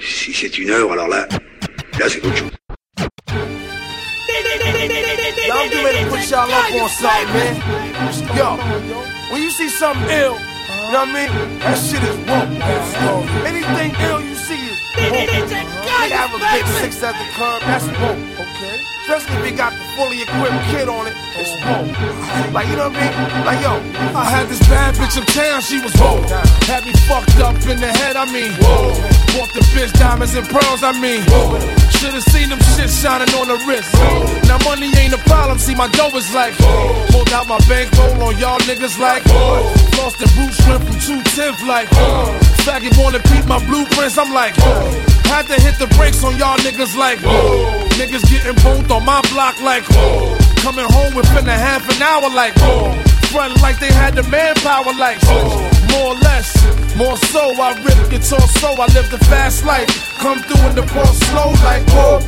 Si c'est une heure, alors là, là c'est autre chose. Yo, I'm getting ready to put y'all up on something, man. Yo, when you see something ill, you know what I mean? That shit is woke. Anything ill you see is woke. They have a big six at the curb, that's woke, okay? Especially if you got the fully equipped kid on it, it's woke. Like, you know what I mean? Like, yo, I had this bad bitch in town, she was woke. Had me fucked up in the head, I mean, whoa. Bought the bitch diamonds and pearls, I mean, whoa. Should've seen them shit shining on the wrist. Now money ain't a problem, see my dough is like Whoa. Pulled out my bankroll on y'all niggas like Lost the boot shrimp from 210th like Faggot wanna peep my blueprints, I'm like Whoa. Had to hit the brakes on y'all niggas like Whoa. Niggas getting both on my block like Coming home within a half an hour like Front like they had the manpower like More or less, more so I rip guitar so I live the fast life. Come through in the ball slow like whoa.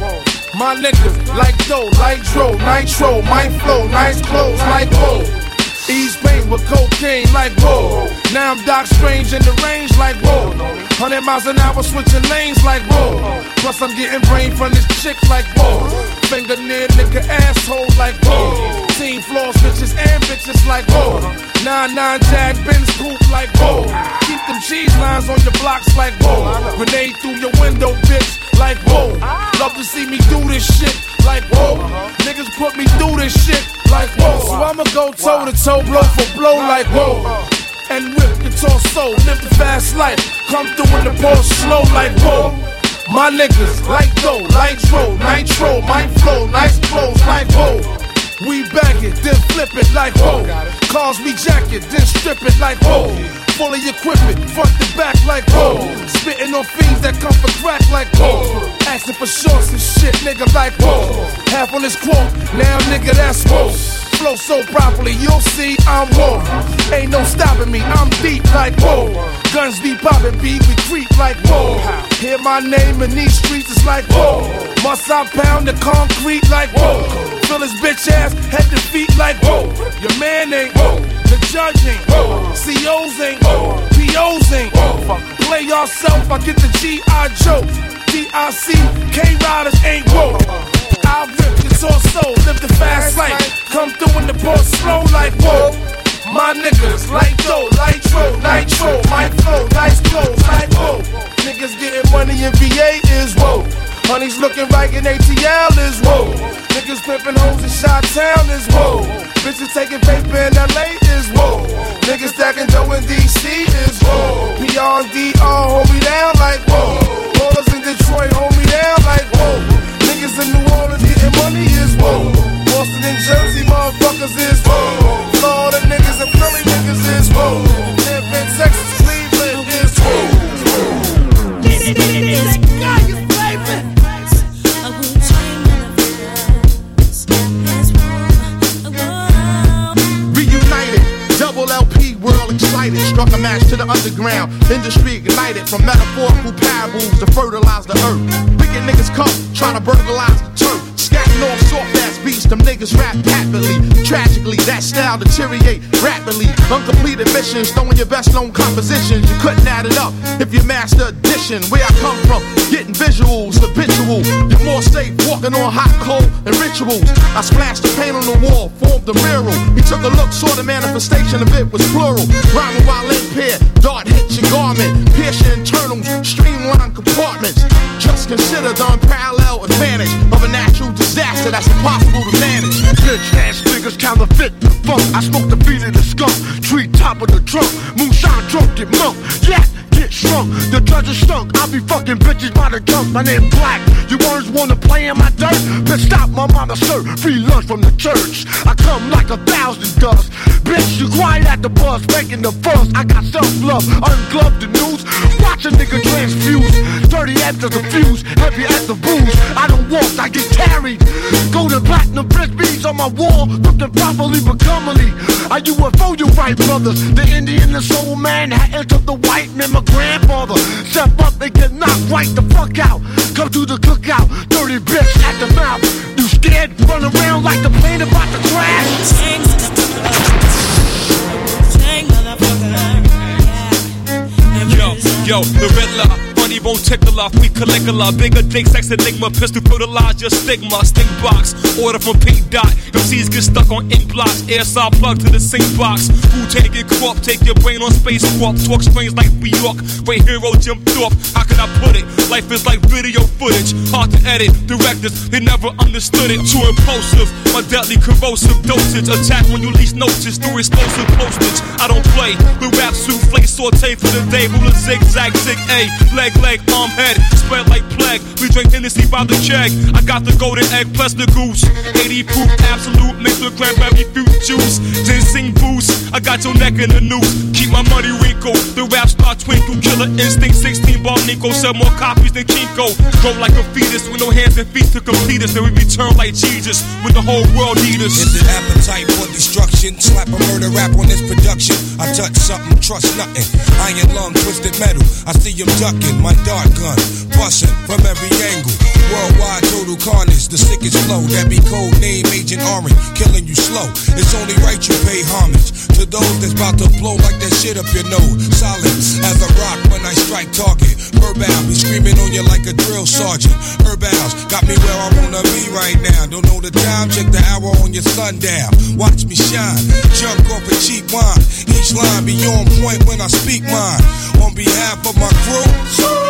My niggas like dough, like dro, nitro, my flow, nice clothes, like whoa. East Bay with cocaine, like whoa. Now I'm Doc Strange in the range, like whoa. 100 miles an hour switching lanes, like whoa. Plus I'm getting brain from this chick, like whoa. Finger near nigga asshole, like whoa. Team floors, bitches and bitches, like whoa. 9-9 Jag Benz coupe, like whoa. Them cheese lines on your blocks, like whoa. Grenade through your window, bitch, like whoa. Love to see me do this shit, like whoa. Niggas put me through this shit, like whoa. So I'ma go toe to toe, blow for blow, like whoa. And whip guitar soul, live the fast life. Come through in the ball slow, like whoa. My niggas, like dough, nitro, nitro, my flow, nice clothes, like whoa. We bag it, then flip it like whoa. Cars we jack it, then strip it like whoa. Fully equipment, front to back like whoa. Spitting on fiends that come for crack like whoa. Asking for shorts and shit, nigga like whoa. Half on this quote, now nigga that's whoa. Flow so properly, you'll see I'm whoa. Ain't no stopping me, I'm deep like whoa. Guns be popping, beat we creep like whoa. Hear my name in these streets, it's like whoa. Must I pound the concrete like whoa? Fill his bitch ass head to feet like whoa. Your man ain't whoa. The judge ain't. COs ain't whoa. POs ain't whoa. Play yourself, I get the G.I. Joe. DIC, K Riders ain't whoa. I rip guitar soul, live the fast life. Come through in the ball slow like whoa. My niggas like dough, nitro, nitro, my flow, nice clothes like whoa. Niggas getting money in VA is whoa. Honey's looking right in ATL is whoa. Niggas pimping hoes in Shot Town is whoa. Bitches taking paper in LA is whoa. Niggas stacking dough in DC is whoa. Beyond DR hold me down like whoa. Ballers in Detroit hold me down like whoa. Niggas in New Orleans getting money is whoa. Boston and Jersey motherfuckers is whoa. Florida niggas and Philly niggas is whoa. To the underground. Industry ignited from metaphorical parables to fertilize the earth. Wicked niggas come, trying to burglarize the turf. Scatting off soft ass beats, them niggas rap happily. Tragically, that style deteriorate rapidly. Uncompleted missions, throwing your best known compositions. You couldn't add it up if you master addition. Where I come from, getting visuals, habitual. You're more safe walking on hot coal and rituals. I splashed the paint on the wall, formed a mural. He took a look, saw the manifestation of it was plural. Rhyming while in impaired, dart hits your garment, pierce your internals, streamline compartments. Just consider the unparalleled advantage of a natural disaster that's impossible to manage. Bitch ass niggas counterfeit the funk. I smoke the beat of the skunk, tree top of the trunk, moonshine drunk get monk. Yeah. Get shrunk, the is stunk. I be fucking bitches by the junk. My name Black. You words wanna play in my dirt? Then stop my mama sir. Free lunch from the church. I come like a thousand dust. Bitch, you quiet at the bus, making the fuss. I got self love, ungloved the news. Watch a nigga transfuse. 30 after the fuse, heavy at the booze. I don't walk, I get carried. Golden platinum beads on my wall, looking properly but comely. I UFO, you a right, brothers. The Indian, the soul man, had entered the white man, grandfather. Step up and get knocked right the fuck out. Come to the cookout, dirty bitch at the mouth. You scared? Run around like the plane about to crash. Yo, the Riddler money won't tickle off. We Caligula, bigger dick, sex enigma, pistol fertilize your stigma. Stink box, order from Pink Dot. MCs get stuck on ink blocks, air saw plug to the sink box. Who take it crop, take your brain on space warp. Talk strange like New York, great hero Jim Thorpe. How can I put it? Life is like video footage, hard to edit. Directors, they never understood it. Too impulsive, my deadly corrosive dosage. Attack when you least notice through explosive postage. I don't play with rap souffle, saute for the day. Ruler zigzag, zig A, leg leg, arm, head, spread like plague. We drink Hennessy by the keg. I got the golden egg plus the goose. 80 proof, absolute, mixed with cranberry fruit juice. Ginseng boost, I got your neck in the noose. Keep my money wrinkle, the rap star twinkle. Killer instinct, 16 bar Nico. Sell more copies than Kinko. Grow like a fetus with no hands and feet to complete us. Then we return like Jesus when the whole world need us. Is it appetite for destruction? Slap a murder rap on this production. I touch something, trust nothing. Iron lung, twisted metal. I see him ducking. My dart gun, busting from every angle. Worldwide total carnage, the sickest flow. That be code name Agent Orange, killing you slow. It's only right you pay homage to those that's about to blow like that shit up your nose. Solid as a rock when I strike target. Verbal, be screaming on you like a drill sergeant. Herbals got me where I wanna be right now. Don't know the time, check the hour on your sundown. Watch me shine, junk off a cheap wine. Each line be on point when I speak mine. On behalf of my crew,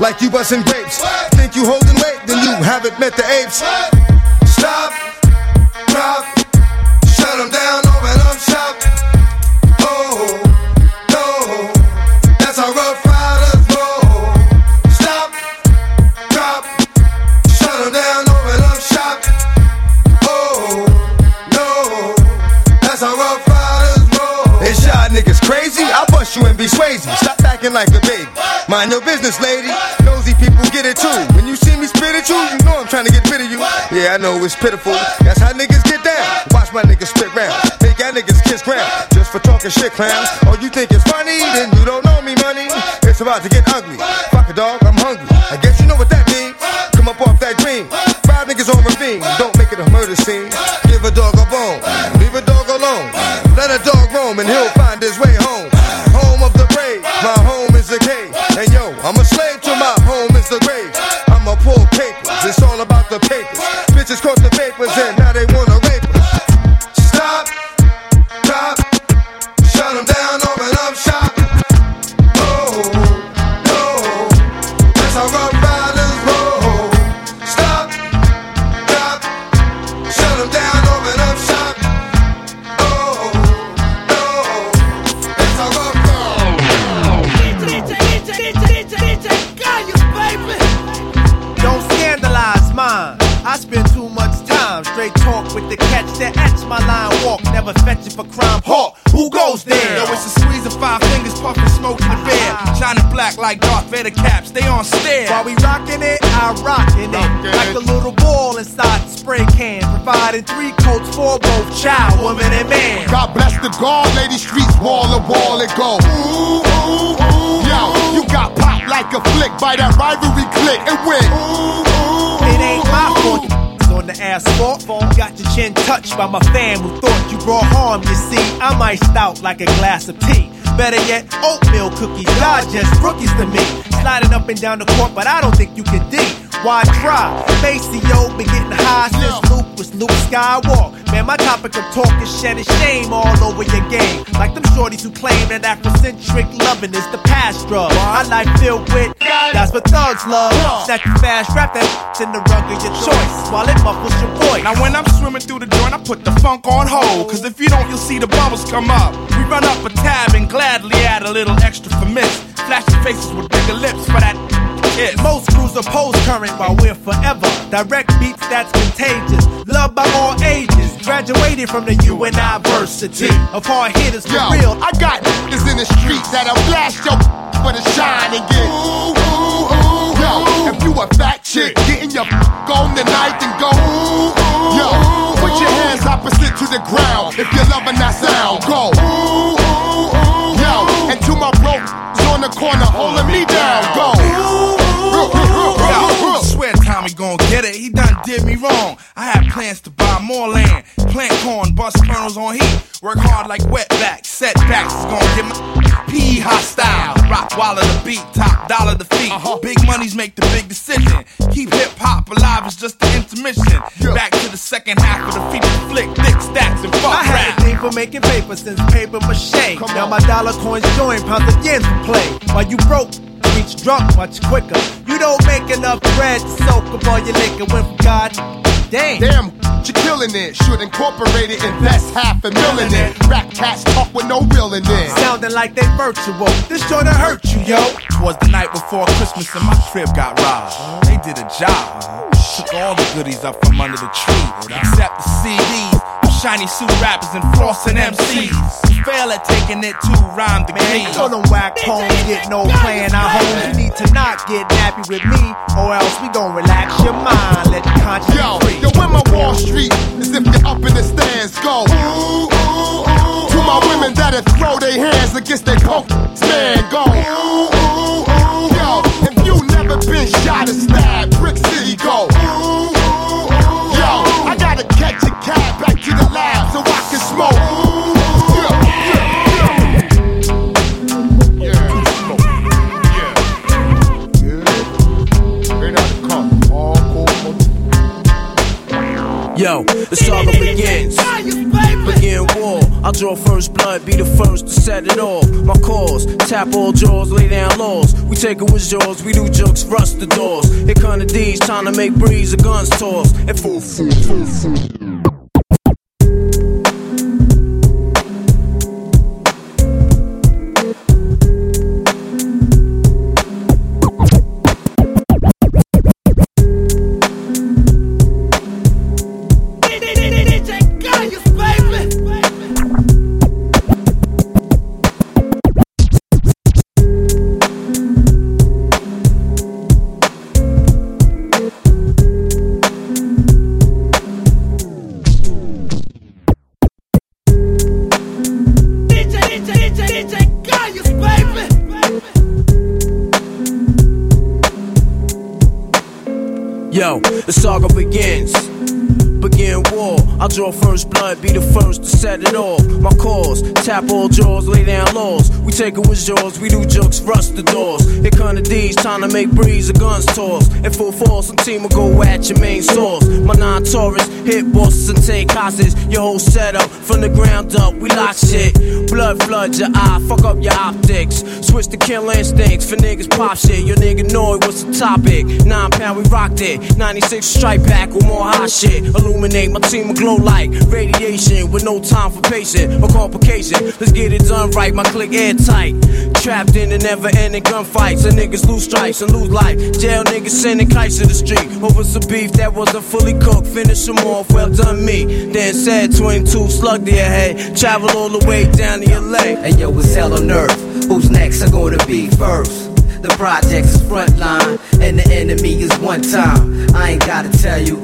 like you grapes. I know it's pitiful. That's how niggas get down. Watch my niggas spit round. Make y'all niggas kiss ground. Just for talking shit, clowns. Oh, you think it's funny? Then you don't know me, money. It's about to get ugly. Fuck a dog, I'm hungry. I guess you know what that means. Come up off that dream. Five niggas on ravine. Don't make it a murder scene. Give a dog a bone. Leave a dog alone. Let a dog roam and he'll find his way home. Home for crime. Hawk, who goes there? Yo, it's a squeeze of five fingers, puffing smoke in the bear. Shining black like Darth Vader caps, they on stare. While we rockin' it, I rockin' it. Like a little ball inside the spray can. Providing three coats for both child, woman, and man. God bless the guard, lady streets, wall to wall it go. Ooh, ooh, ooh. Yo, you got popped like a flick by that rivalry click and win. Ooh, ooh, It ain't my fault. The asphalt, got your chin touched by my fam who thought you brought harm. You see, I'm iced out like a glass of tea. Better yet, oatmeal cookies, y'all just rookies to me. Sliding up and down the court, but I don't think you can D. Why try? Maseo been getting high since Luke was Luke Skywalker. Man, my topic of talk is shedding shame all over your game. Like them shorties who claim that Afrocentric loving is the past drug. My life filled with that's what thugs love. Snatch fast, wrap that in the rug of your choice while it muffles your voice. Now when I'm swimming through the joint, I put the funk on hold. Cause if you don't, you'll see the bubbles come up. We run up a tab and gladly add a little extra for miss. Flashing faces with bigger lips for that kiss. Most crews oppose current while we're forever. Direct beats that's contagious. Loved by all ages. Graduated from the university of hard hitters for Yo, real. I got niggas in the street that'll blast your for the shine and get ooh, ooh, ooh. Yo, if you a fat chick, getting your on tonight and go ooh, ooh. Yo, put your hands opposite to the ground if you're loving that sound. Go more land, plant corn, bust kernels on heat, work hard like wetbacks. Setbacks is gon' get my PE hostile. Rock wallet the beat, top dollar the feet. Uh-huh. Big money's make the big decision. Keep hip hop alive is just the intermission. Back to the second half of the feature flick, thick stacks and fuck I had a thing for making paper since paper mache. now my dollar coins join pounds of yens to play. While you broke, reach drunk much quicker. You don't make enough bread to soak up all your liquor when from God. Damn. Damn, you're killing it. Should incorporate it, invest half a million in. it. Rap cats talk with no real in it. Sounding like they virtual. This joint hurt you, yo. Was the night before Christmas and my crib got robbed. They did a job. Took all the goodies up from under the tree, except the CDs. Of Shiny suit rappers and flossing MCs. Fail at taking it to rhyme the Man, game. you know them whack homes get no playing our homes. You need to not get nappy with me, or else we gon' relax your mind. Let the conscience Yo, free. yo, when my Wall Street is if you're up in the stands, go. Ooh, ooh, ooh, to my women that'll throw their hands against their punk man, go. Ooh, ooh, ooh, yo, if you never been shot or stabbed, Brick City, go. Ooh, ooh, ooh, yo, I gotta catch a cab smoke. Yeah, all. Yo, the saga begins. Begin war. I'll draw first blood, be the first to set it off. My cause, tap all jaws, lay down laws. We take it with jaws, we do jokes, rust the doors. Come the D's, trying to make breeze, the guns toss. And full, full, full, full. Tap all jaws, lay down laws. Take it with yours, we do jokes, rust the doors. Here come the D's, time to make breeze, the guns toss. In full force, some team will go at your main source. My non Taurus, hit bosses and take hostages. Your whole setup, from the ground up, we lock shit. Blood floods your eye, fuck up your optics. Switch to kill instincts for niggas pop shit. Your nigga know it was the topic. Nine pound, we rocked it. 96 strike back with more hot shit. Illuminate my team will glow like radiation with no time for patient or complication. Let's get it done right, my click airtight. Trapped in the never ending gunfights. And niggas lose stripes and lose life. Jail niggas sending kites to the street. Over some beef that wasn't fully cooked. Finish them off, well done me. Then said 22 slug to your head. Travel all the way down to LA. And yo, it's hell on earth. Who's next are gonna be first? The project's is frontline, and the enemy is one time. I ain't gotta tell you,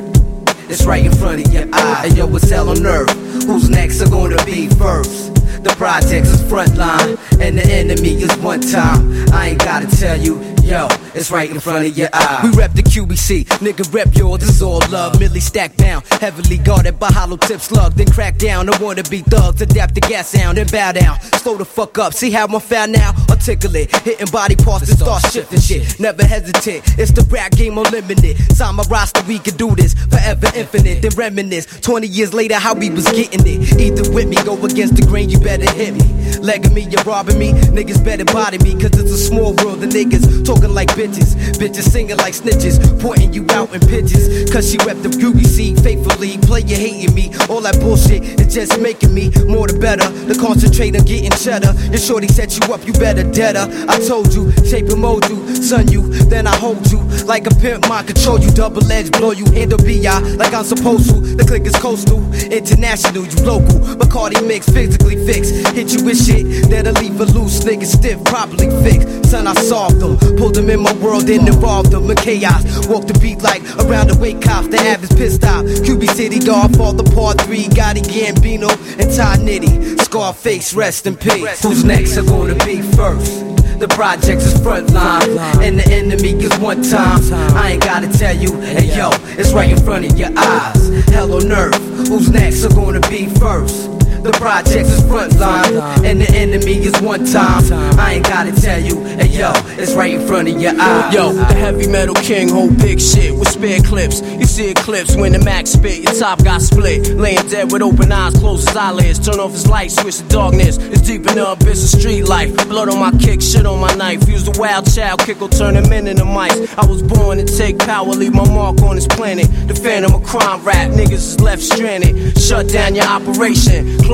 it's right in front of your eye. And yo, it's hell on earth. Who's next are gonna be first? The project's is frontline, and the enemy is one time. I ain't gotta tell you, yo, it's right in front of your eye. We rep the QBC, nigga rep yours, this is all love. Millie stacked down, heavily guarded by hollow tip slug. Then crack down, I wanna be thugs, adapt the gas sound, and bow down. Slow the fuck up, see how I'm found now? Articulate, hitting body parts to start shifting shit. Never hesitate, it's the rap game unlimited. Sign my roster, we can do this forever infinite. Then reminisce, 20 years later, how we was getting it. Either with me, go against the grain, you better hit me. Legging me, you're robbing me, niggas better body me, cause it's a small world, the niggas talking like bitches. Bitches singing like snitches, pointing you out in pitches. Cause she rep the QBC faithfully. Play you hating me, all that bullshit is just making me more the better. To concentrate on getting cheddar. Your shorty set you up, you better deader. I told you, shape and mold you, son you, then I hold you. Like a pimp, mind control you, double edge, blow you, handle BI like I'm supposed to. The click is coastal, international, you local. Bacardi mix, physically fixed. Hit you with shit that'll leave a loose nigga stiff, properly fixed. Son, I solved them, pulled them in my world and involved them in chaos. Walk the beat like around the wake cops, the average pissed off. QB City, dog, fall the part three. Gotti Gambino and Ty Nitty. Scarface, rest in peace. Who's next are gonna be first? The projects is frontline, and the enemy is one time. I ain't gotta tell you, hey yo, it's right in front of your eyes. Hell on earth, who's next are gonna be first? The projects is frontline, and the enemy is one time. I ain't gotta tell you, hey yo, it's right in front of your eyes. Yo, the heavy metal king hold big shit with spare clips. You see eclipse when the max spit, your top got split. Laying dead with open eyes, close his eyelids. Turn off his light, switch to darkness. It's deep in the abyss of street life. Blood on my kick, shit on my knife. Use the wild child, kick will turn him in into mice. I was born to take power, leave my mark on this planet. The phantom of crime rap, niggas is left stranded. Shut down your operation, close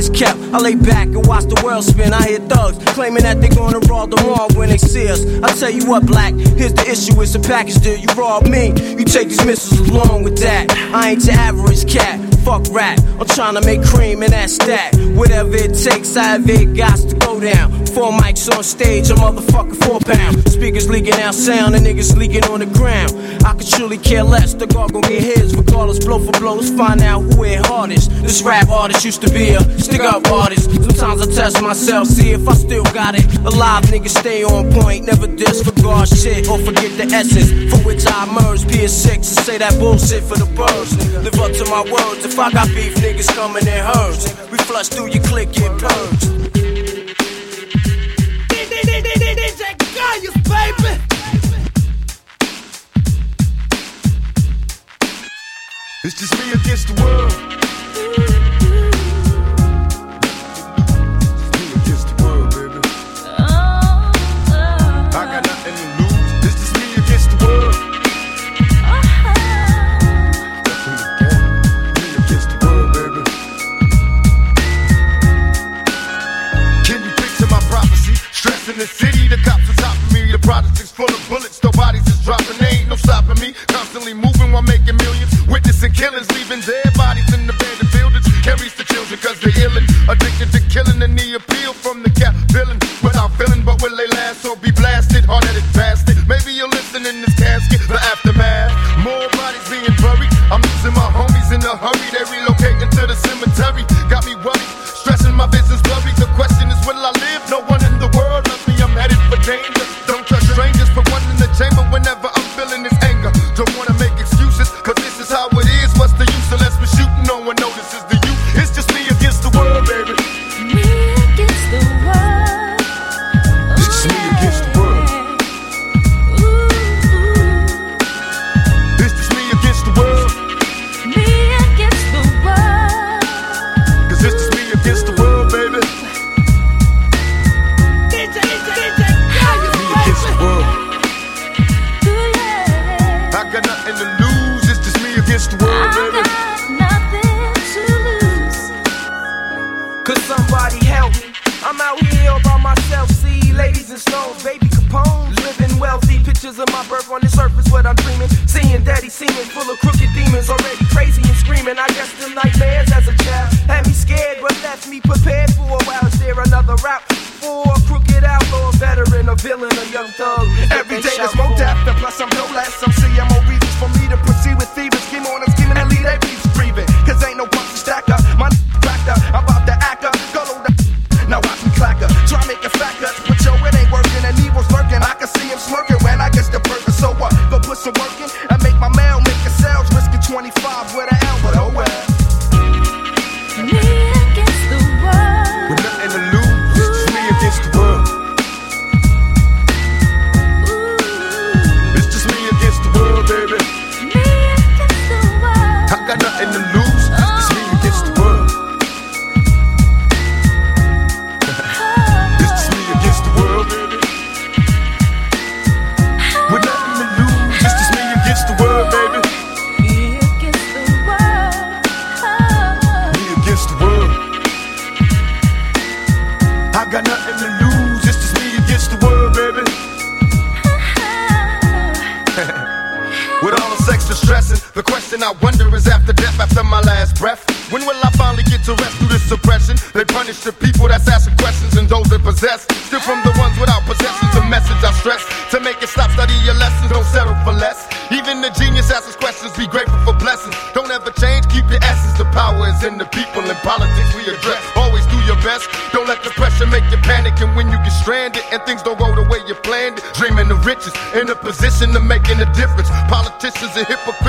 as kept, I lay back and watch the world spin. I hear thugs claiming that they're gonna rob the mall when they see us. I tell you what, black, here's the issue: it's a package deal. You rob me, you take these missiles along with that. I ain't your average cat. Fuck rap, I'm trying to make cream and that's that. Whatever it takes, I have it got to go down. Four mics on stage, a motherfucking four pound. Speakers leaking out sound, and niggas leaking on the ground. I could truly care less, the guard gon' get his. Regardless, blow for blow, let's find out who hit hardest. This rap artist used to be a stick up artist. Sometimes I test myself, see if I still got it. Alive niggas stay on point, never disregard shit or forget the essence for which I emerge. PS6 and say that bullshit for the birds. Live up to my words, if I got beef, niggas coming in herds. We flush through your click, get purged. Baby. It's just me against the world. full of bullets, though bodies is dropping. There ain't no stopping me. Constantly moving while making millions. Witnessing killings, leaving dead bodies in the abandoned buildings. Carries the children cause they're illin'. Addicted to killing and the appeal from the cap villain. Without feeling, but will they last or be blasted? Hard-headed bastard. is a hypocrite.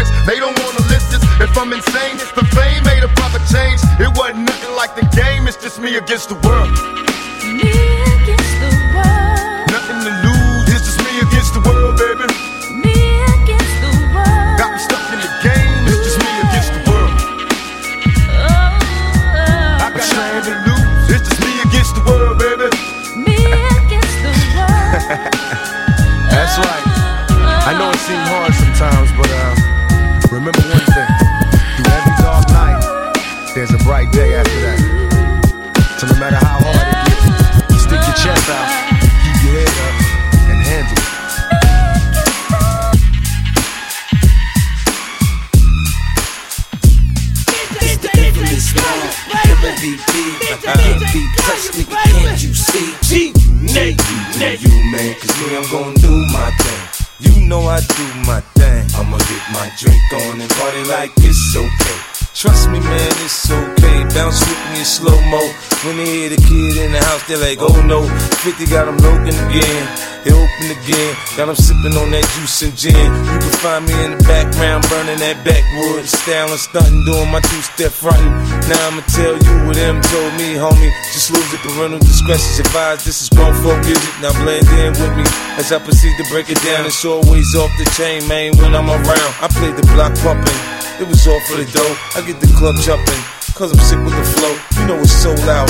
I'm sipping on that juice and gin. You can find me in the background burning that backwood. Styling, stunting, doing my two step frontin'. Now I'ma tell you what them told me, homie. Just lose it, parental discretion's advised. This is grown folk music. Now blend in with me as I proceed to break it down. It's always off the chain, man, when I'm around. I play the block pumping. It was all for the dough. I get the club jumping. Cause I'm sick with the flow. You know it's so loud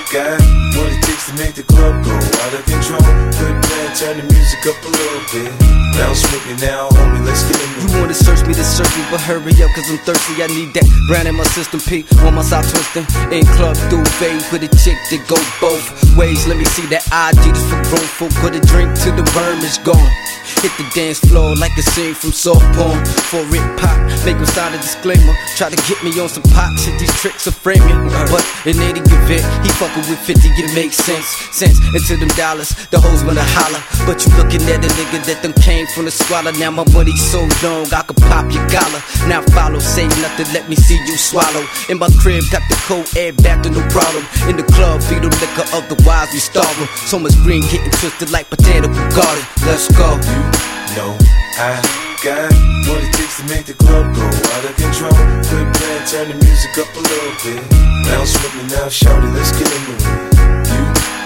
got what it takes to make the club go out of control. Good plan, turn the music up a little bit. Bounce with me now, homie, let's get in You wanna search me to search me, but hurry up, cause I'm thirsty. I need that brand in my system, P. On my side twisting. In club, fade with a chick that go both ways. Let me see that ID just for grown folk. Put a drink till the worm is gone. Hit the dance floor like a scene from soft porn. For it pop, make him sign a disclaimer. Try to get me on some pop shit, these tricks are framing. But in any event, he with 50, it makes sense. Sense into them dollars, the hoes wanna holler. But you looking at a nigga that them came from the squalor. Now my money so long, I could pop your collar. Now follow, say nothing, let me see you swallow. In my crib, got the cold air back to no problem. In the club, feed them liquor, otherwise we starve 'em. So much green getting twisted like botanical garden. Let's go. You know I got what it takes to make the club go out of control. Good plan, turn the music up a little bit. Bounce with me now, shout it, let's get into it.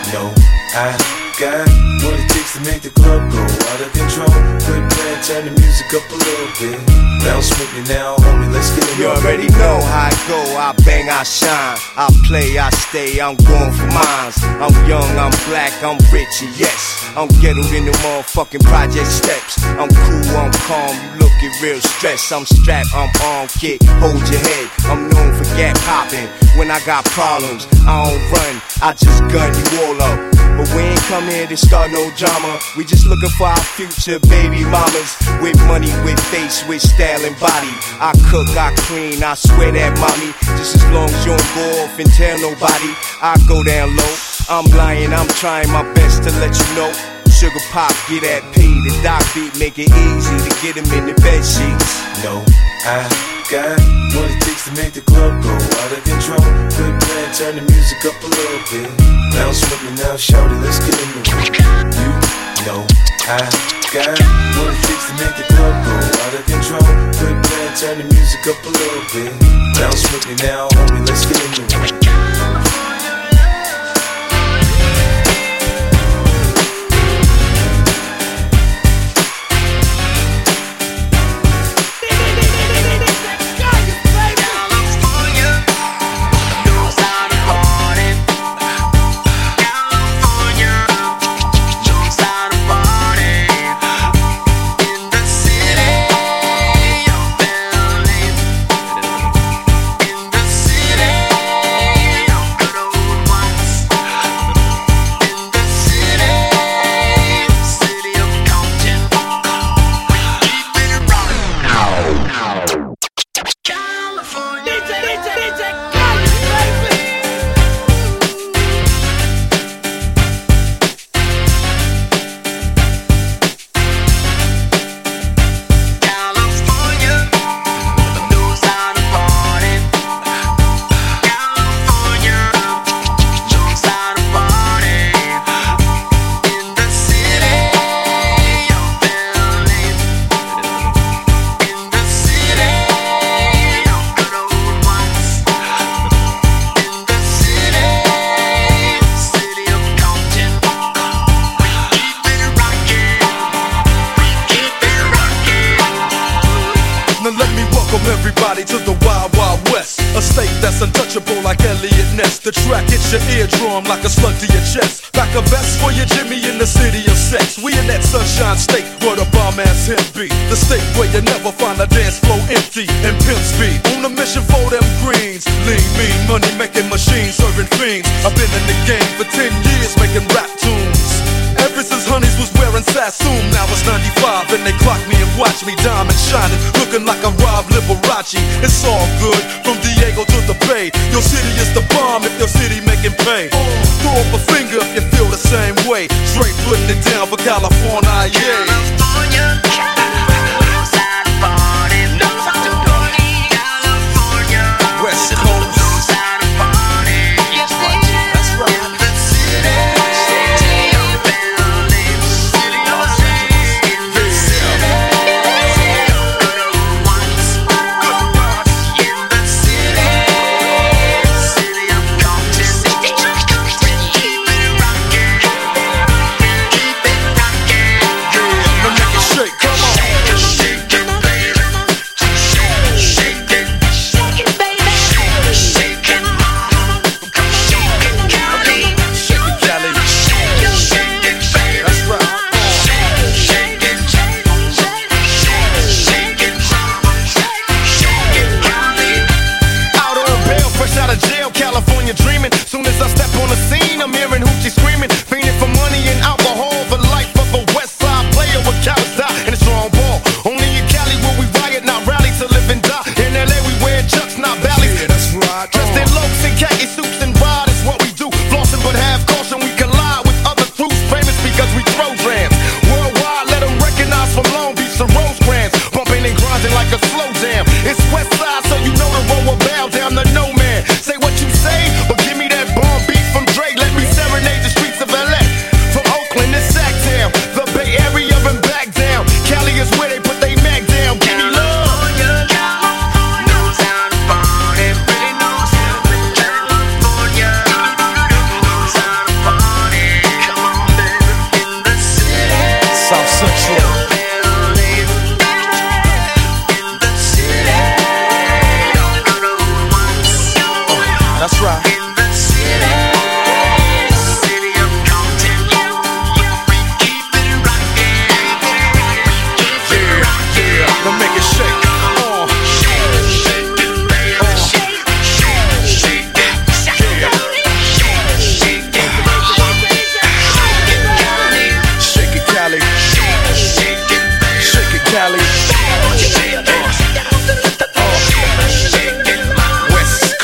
You know I got what it takes to make the club go out of control. Good plan, turn the music up a little bit. Bounce with me now, homie, let's get into You already know how I go, I bang, I shine. I play, I stay, I'm going for mines. I'm young, I'm black, I'm rich, and yes. I'm ghettoed in the motherfucking project steps. I'm cool, I'm calm, you looking real stressed. I'm strapped, I'm on kick, hold your head. I'm known for gap popping. When I got problems, I don't run, I just gun you all up. But we ain't come here to start no drama. We just looking for our future baby mamas. With money, with face, with style and body. I cook, I clean, I swear that mommy. Just as long as you don't go off and tell nobody, I go down low. I'm lying, I'm trying my best to let you know. Sugar pop, get that P, the doc beat, make it easy to get him in the bed sheets. No, I got what it takes to make the club go out of control. Good plan, turn the music up a little bit. Bounce with me now, shout it, let's get into it. You know I got what it takes to make the club go out of control. Good plan, turn the music up a little bit. Bounce with me now, homie, let's get in the Now if you feel the same way. Straight putting it down for California, yeah. West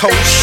coach.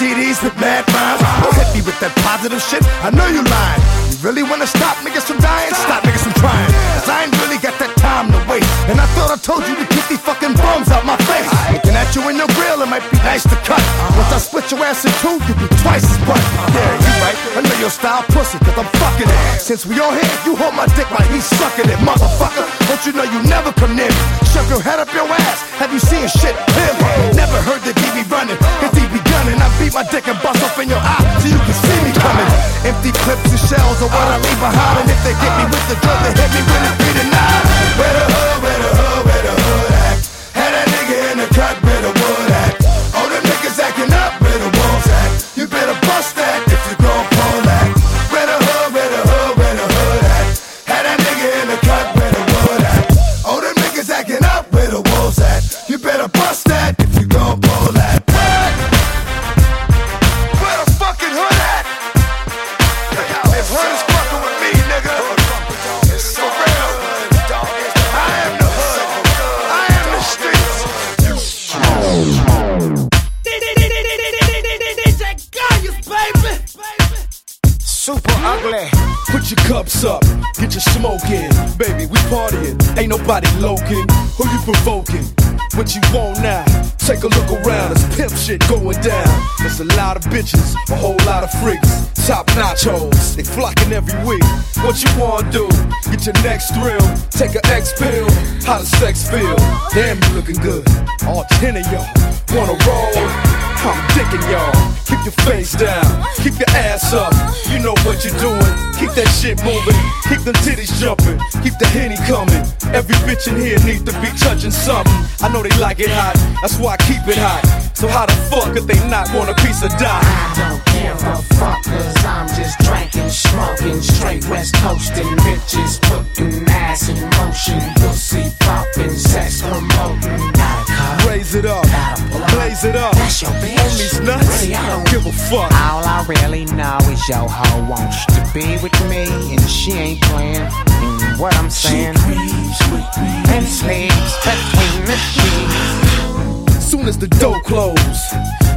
CDs with mad rhymes. Don't hit me with that positive shit. I know you lying. You really wanna stop niggas from dying? Stop niggas from trying. Cause I ain't really got that time to wait. And I thought I told you to keep these fucking bums out my face. Looking at you in your grill, it might be nice to cut. Once I split your ass in two, you'll be twice as butt. Yeah, you right. I know your style pussy, cause I'm fucking it. Since we all here, you hold my dick like he's sucking it, motherfucker. Don't you know you shells what I leave behind. And if they get me with the drug, they hit me with it three to nine. Where the hood, where the hood loking. Who you provoking? What you want now? Take a look around, it's pimp shit going down. There's a lot of bitches, a whole lot of freaks. Top notch hoes, they flocking every week. What you wanna do? Get your next thrill. Take a X pill. How does sex feel? Damn, you looking good. All ten of y'all wanna roll. I'm dicking y'all. Keep your face down, keep your ass up. You know what you're doing. Keep that shit moving, keep them titties jumping, keep the henny coming. Every bitch in here needs to be touching something. I know they like it hot, that's why I keep it hot. So how the fuck could they not want a piece of die? I don't give a fuck, cause I'm just drinking, smoking, straight west coasting, bitches putting ass in motion, pussy popping, sex promoting. Raise it up, blaze it up. That's your bitch. On these nuts, Really, I don't- give a fuck. All I really know is your hoe wants to be with me, and she ain't playing. And what I'm saying, and sleeps between the sheets. Soon as the door close,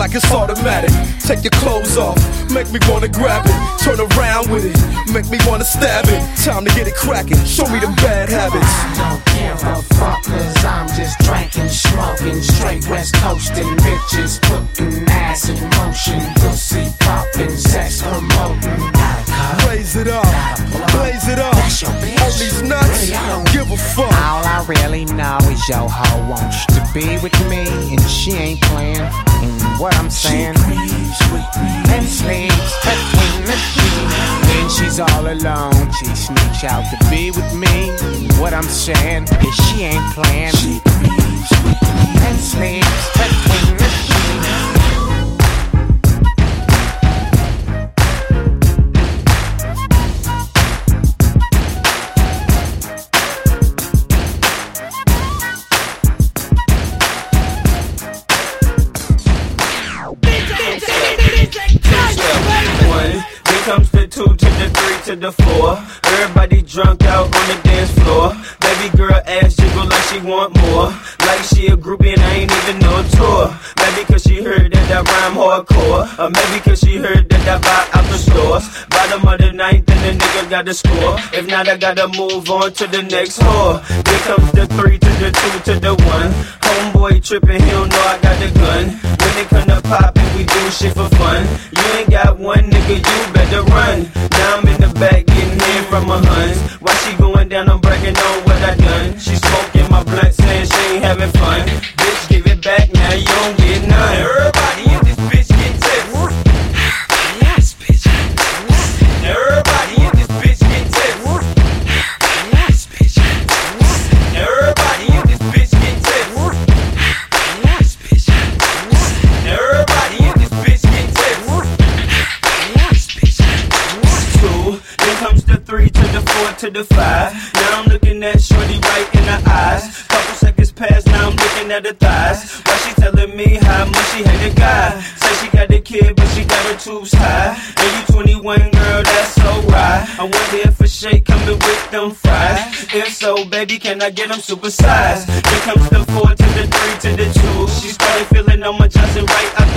like it's automatic. Take your clothes off, make me wanna grab it. Turn around with it, make me wanna stab it. Time to get it cracking, show me them bad habits. Don't give a fuck, cause I'm just drinking, smoking, straight west coasting, bitches putting ass in motion, pussy popping, sex promoting. Raise it up, blaze it up. That's your bitch. On these nuts, Really, I don't- give a fuck. All I really know is your hoe wants to be with me, and she ain't playing. And what I'm saying, and sleeps between the sheets. When she's all alone, she sneaks out to be with me. And what I'm saying is she ain't playing. She and sleeps between the sheets. To the floor. Everybody drunk out on the dance floor. Baby girl ass jiggle like she want more. Like she a groupie and I ain't even no tour. Maybe cause she heard that I rhyme hardcore. Or maybe cause she heard that I buy out the stores. Bottom of the ninth and the nigga got the score. If not, I gotta move on to the next whore. Then comes the three to the two to the one. Homeboy tripping, he don't know I got the gun. When it come to poppin', we do shit for fun. You ain't got one nigga, you better run. Now I'm in the back getting in from my huns. While she going down, I'm bragging on what I done. She smoking my blunt, saying she ain't having fun. Bitch, give it back now, you don't get none. Everybody in this bitch the five. Now I'm looking at Shorty right in the eyes. Couple seconds pass, now I'm looking at her thighs. Why she telling me how much she hate a guy? Say she got the kid, but she got her tubes high. And you 21, girl, that's so right. I wonder if a shake coming with them fries. If so, baby, can I get them supersized? Here comes the four to the three to the two. She started feeling on my Johnson right out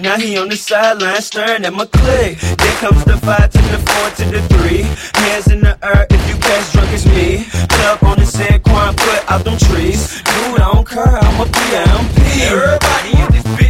Now he on the sideline staring at my click. Then comes the five to the four to the three. Hands in the air if you catch drunk as me. Club on the said Kwon put out them trees. Dude, I don't care, I'm a PMP. Everybody in this bitch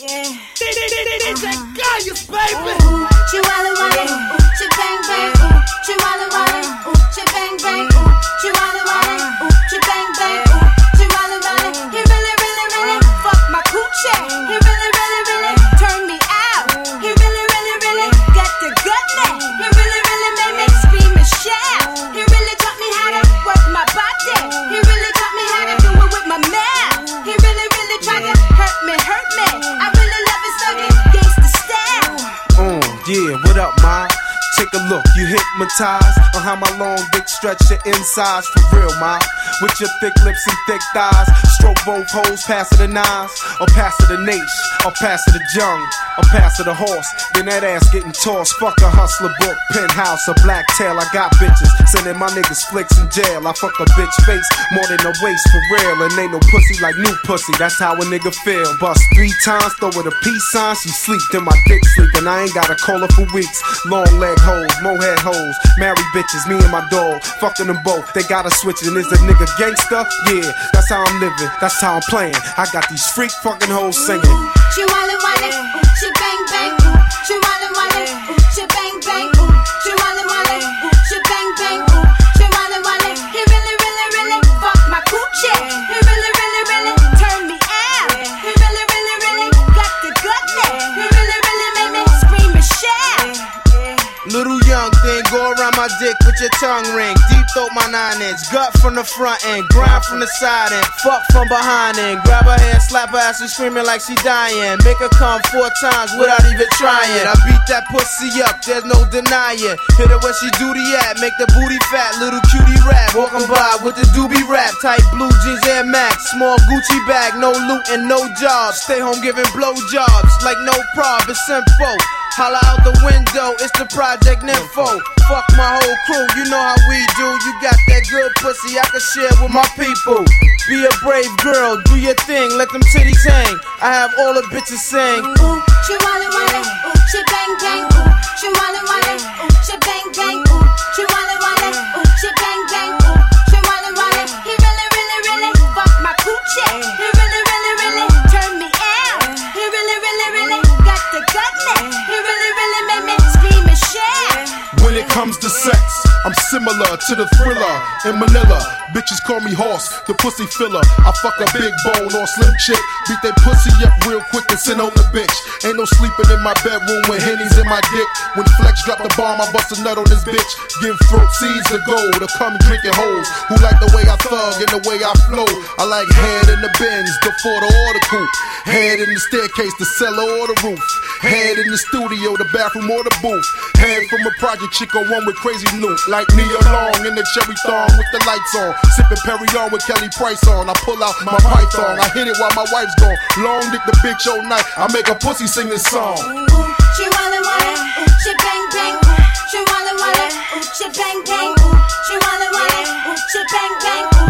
Yeah. Uh-huh. Gaius, baby. Ooh, wale, ooh, chi bang bang, ooh, Chihuahua wale, hypnotized on how my long dick stretch your insides for real, ma. With your thick lips and thick thighs, stroke both hoes, pass it the nines, or pass it the nation, or pass it the jung, or pass it the horse. Then that ass getting tossed. Fuck a hustler book, penthouse, a black tail. I got bitches sending my niggas flicks in jail. I fuck a bitch face more than a waist for real, and ain't no pussy like new pussy. That's how a nigga feel. Bust three times, throw it a peace sign. She sleep, then my dick sleep, and I ain't got to call her for weeks. Long leg hoes, mohead hoes, married bitches, me and my dog, fucking them both. They got to switch, and is a nigga gangster? Yeah, that's how I'm living, that's how I'm playing. I got these freak fucking hoes singing. She wale, ooh, she bang bang, she wale wale, my dick with your tongue ring. Deep throat my nine inch, gut from the front end, grind from the side end, fuck from behind end. Grab her hand, slap her ass and screaming like she dying. Make her come four times without even trying. I beat that pussy up, there's no denying. Hit her where she duty at, make the booty fat, little cutie rap. Walking by with the doobie rap, tight blue jeans and Max, small Gucci bag, no loot and no job. Stay home giving blow jobs like no prob, it's simple. Holla out the window, it's the Project Nympho. Fuck my whole crew, you know how we do. You got that good pussy I can share with my people. Be a brave girl, do your thing, let them titties hang. I have all the bitches sing. Ooh, she wale wale, ooh, she bang bang, ooh, she wale wale, ooh, she bang bang, ooh, comes to sex, I'm similar to the thriller in Manila. Bitches call me horse, the pussy filler. I fuck a big bone or slim chick. Beat that pussy up real quick and send on the bitch. Ain't no sleeping in my bedroom with hennies in my dick. When Flex drop the bomb, I bust a nut on this bitch. Give throat seeds to gold to come drinking hoes. Who like the way I thug and the way I flow? I like head in the bins before the order coupe. Head in the staircase, the cellar or the roof. Head in the studio, the bathroom or the booth. Head from a project chick or one with crazy loot. Like Nia Long in the cherry thong with the lights on. Sipping Perry on with Kelly Price on. I pull out my python. I hit it while my wife's gone. Long dick the bitch all night. I make a pussy sing this song. She wanna wanna, ooh, she bang bang, ooh, she wanna wanna, ooh, she bang bang, ooh, she wanna wanna, ooh, she bang bang, ooh,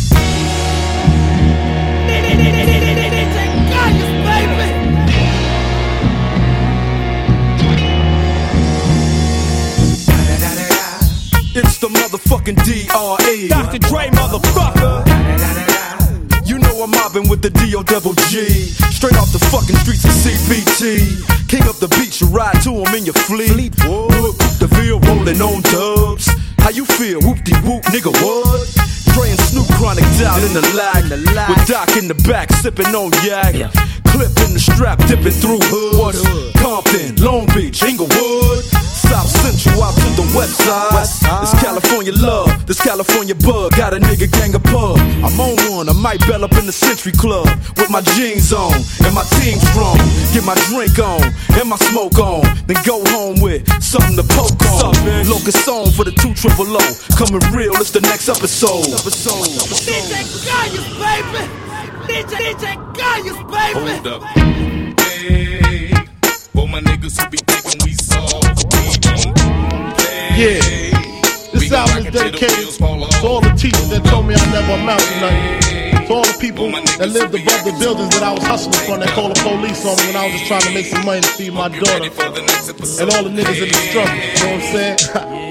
the motherfucking DRE. Dr. Dre, motherfucker. You know I'm mobbing with the DO double G. Straight off the fucking streets of CPT. King up the beach, you ride to him in your fleet. Whoop, the veal rolling on dubs. How you feel? Whoop de whoop, nigga, what? Dre and Snoop chronic down in the lag. With Doc in the back, sipping on yak. Yeah. Clip in the strap, dipping through hoods. Compton, Long Beach, Inglewood. South Central out to the west side. It's California love, this California bug. Got a nigga gang of pub. I'm on one, I might bell up in the Century Club. With my jeans on and my team strong. Get my drink on and my smoke on. Then go home with something to poke on. Locust song for the two triple O. Coming real, it's the next episode. episode. DJ Gaius, baby. DJ, DJ Gaius, baby. Hold up. Hey, for my niggas who be thinking we soft, we don't play. Yeah. This album is dedicated to all the teachers that told me I never amount to nothing. To all the people that lived above the buildings that I was hustling from that called the police on me when I was just trying to make some money to feed my daughter. And all the niggas in the struggle. You know what I'm saying?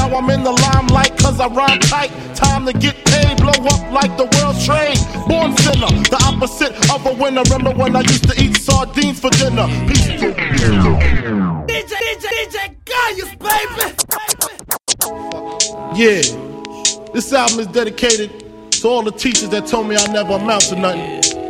Now I'm in the limelight cause I rhyme tight. Time to get paid, blow up like the world's trade. Born sinner, the opposite of a winner. Remember when I used to eat sardines for dinner? Peace to DJ, DJ, DJ Gaius, baby. Yeah. This album is dedicated to all the teachers that told me I never amount to nothing.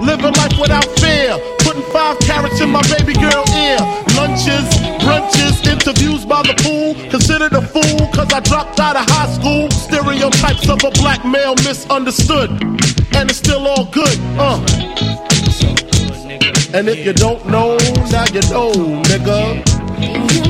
Living life without fear. Putting five carrots in my baby girl ear. Lunches, brunches, interviews by the pool. Considered a fool cause I dropped out of high school. Stereotypes of a black male misunderstood. And it's still all good, uh. And if you don't know, now you know, nigga.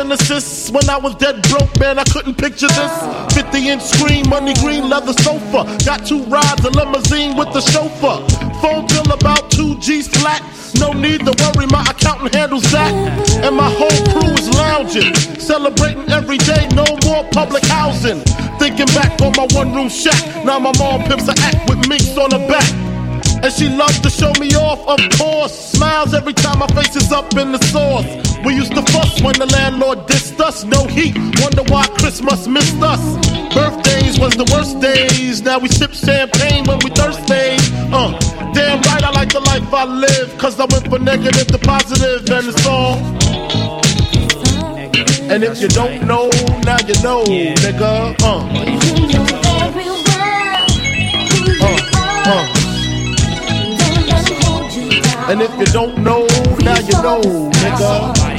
Genesis. When I was dead broke, man, I couldn't picture this. 50 inch screen, money green, leather sofa. Got two rides, a limousine with the chauffeur. Phone bill about 2 G's flat. No need to worry, my accountant handles that. And my whole crew is lounging, celebrating every day, no more public housing. Thinking back on my one room shack, now my mom pimps a act with minks on her back. And she loves to show me off, of course. Smiles every time my face is up in the sauce. We used to fuss when the landlord dissed us. No heat, wonder why Christmas missed us. Birthdays was the worst days. Now we sip champagne when we thirsty. Uh, damn right, I like the life I live. Cause I went from negative to positive, and it's all. And if you don't know, now you know, nigga. Uh. Uh, uh. And if you don't know, now you know, nigga.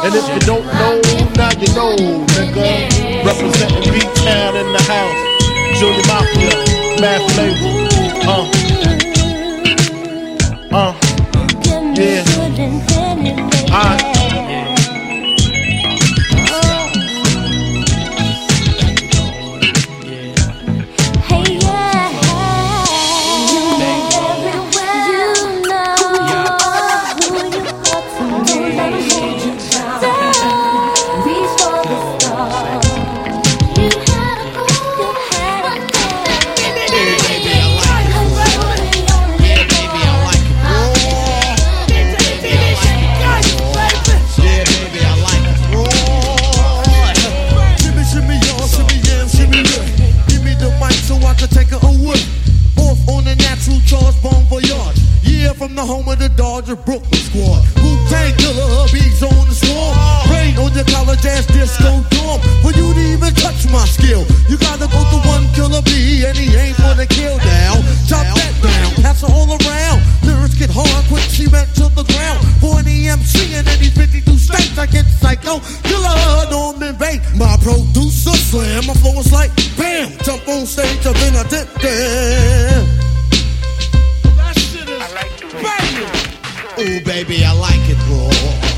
And if you don't know, now you know, nigga. Representing beat town in the house. Junior Mafia, Math Label. Uh. Uh. Yeah. the home of the Dodger Brooklyn squad. Who tank killer hubbies on the swarm. Rain on your college ass disco dorm. When you even touch my skill, you gotta go to one killer B, and he ain't gonna kill down. Chop that down, pass it all around. Lyrics get hard, quick cement to the ground. For an EMC in any 52 states, I get psycho. Killer hood on in vain. My producer slam, my flow is like bam. Jump on stage, I've been a dip Ooh, baby, I like it raw.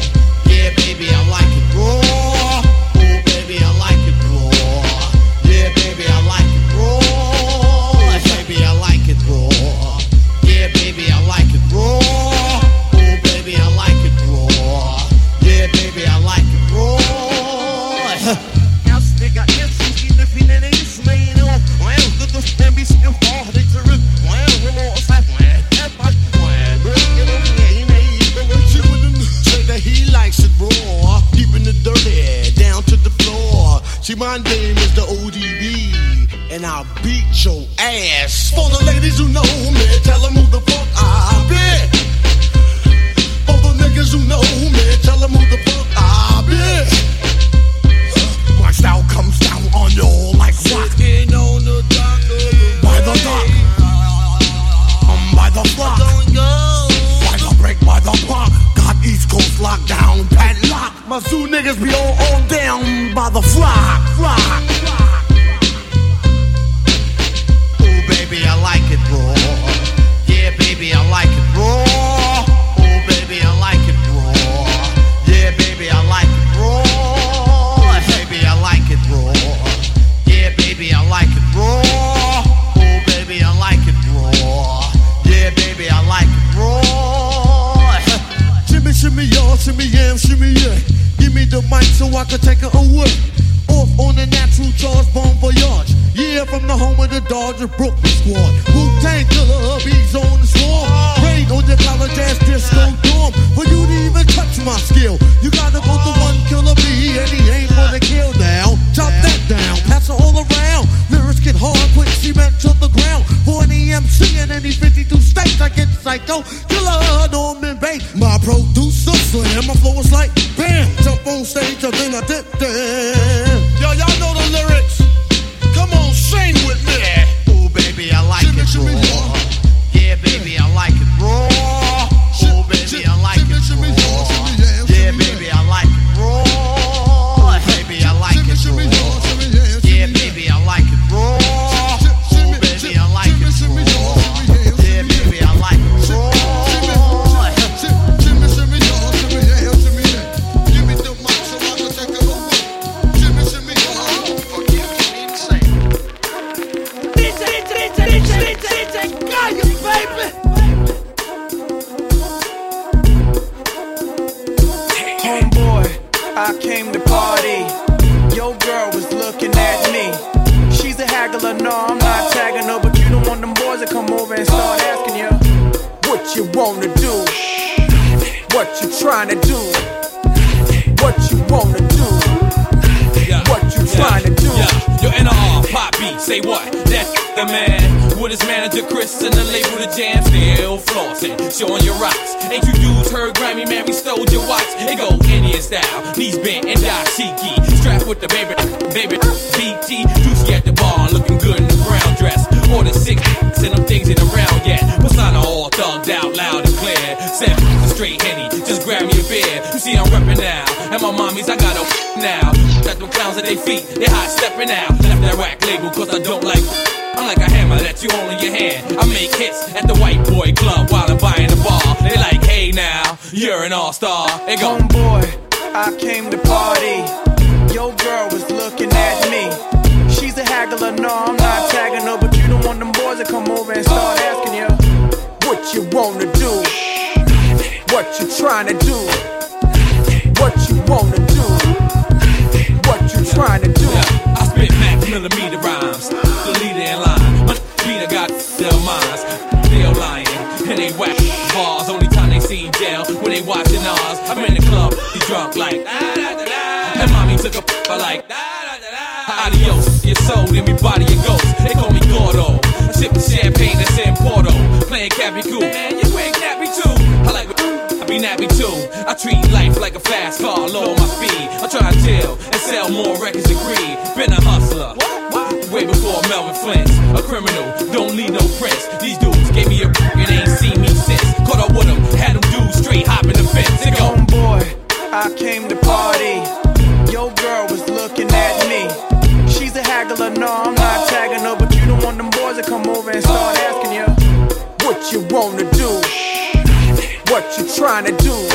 what you trying to do.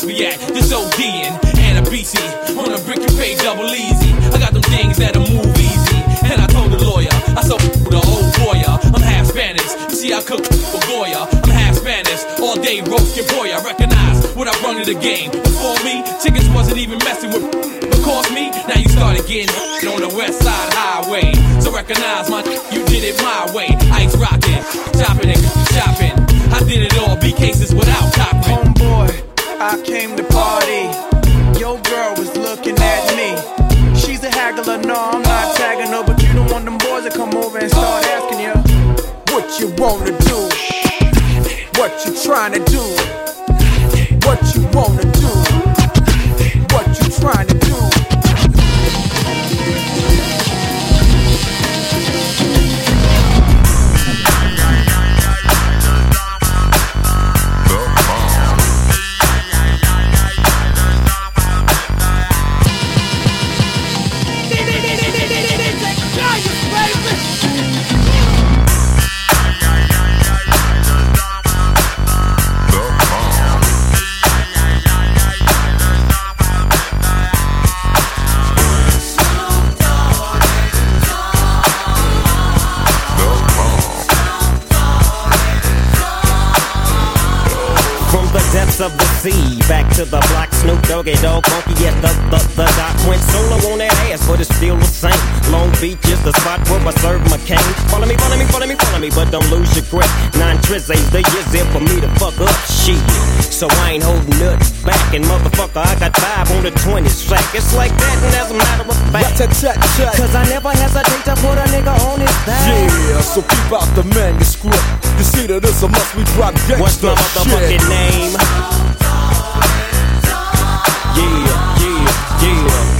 blocks we at. This OD and Anabisi. On a brick and pay double easy. I got them things that'll move easy. And I told the lawyer, I sold the old lawyer. I'm half Spanish. You see, I cook for Goya. I'm half Spanish. All day roasting boy. I recognize what I run to the game. Before me, chickens wasn't even messing with. but cost me? Now you started getting on the west side highway. So recognize my, you did it my way. so I ain't holding nothing back. And motherfucker, I got five on the 20 sack. It's like that, and as a matter of fact, cause I never hesitate to put a nigga on his back. Yeah, so keep out the manuscript. You see that it's a must we drop gangsta What's my motherfucking name? Yeah, yeah, yeah.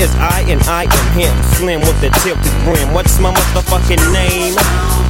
Is I and I am him. Slim with the tilted brim. What's my motherfucking name?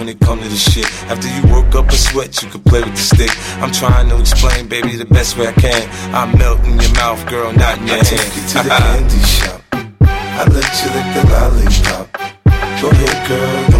when it come to this shit. After you work up a sweat, you can play with the stick. I'm trying to explain, baby, the best way I can. I melt in your mouth, girl, not in your I hand. take you to the candy shop. I let you lick the lollipop. Go ahead, girl,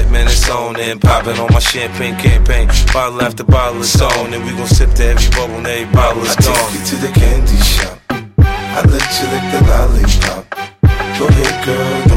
man, it's on and popping on my champagne campaign. Bottle after bottle is on, and we gon' sip to every bubble and every bottle is I gone. take you to the candy shop. I let you lick the lollipop. Go ahead, girl,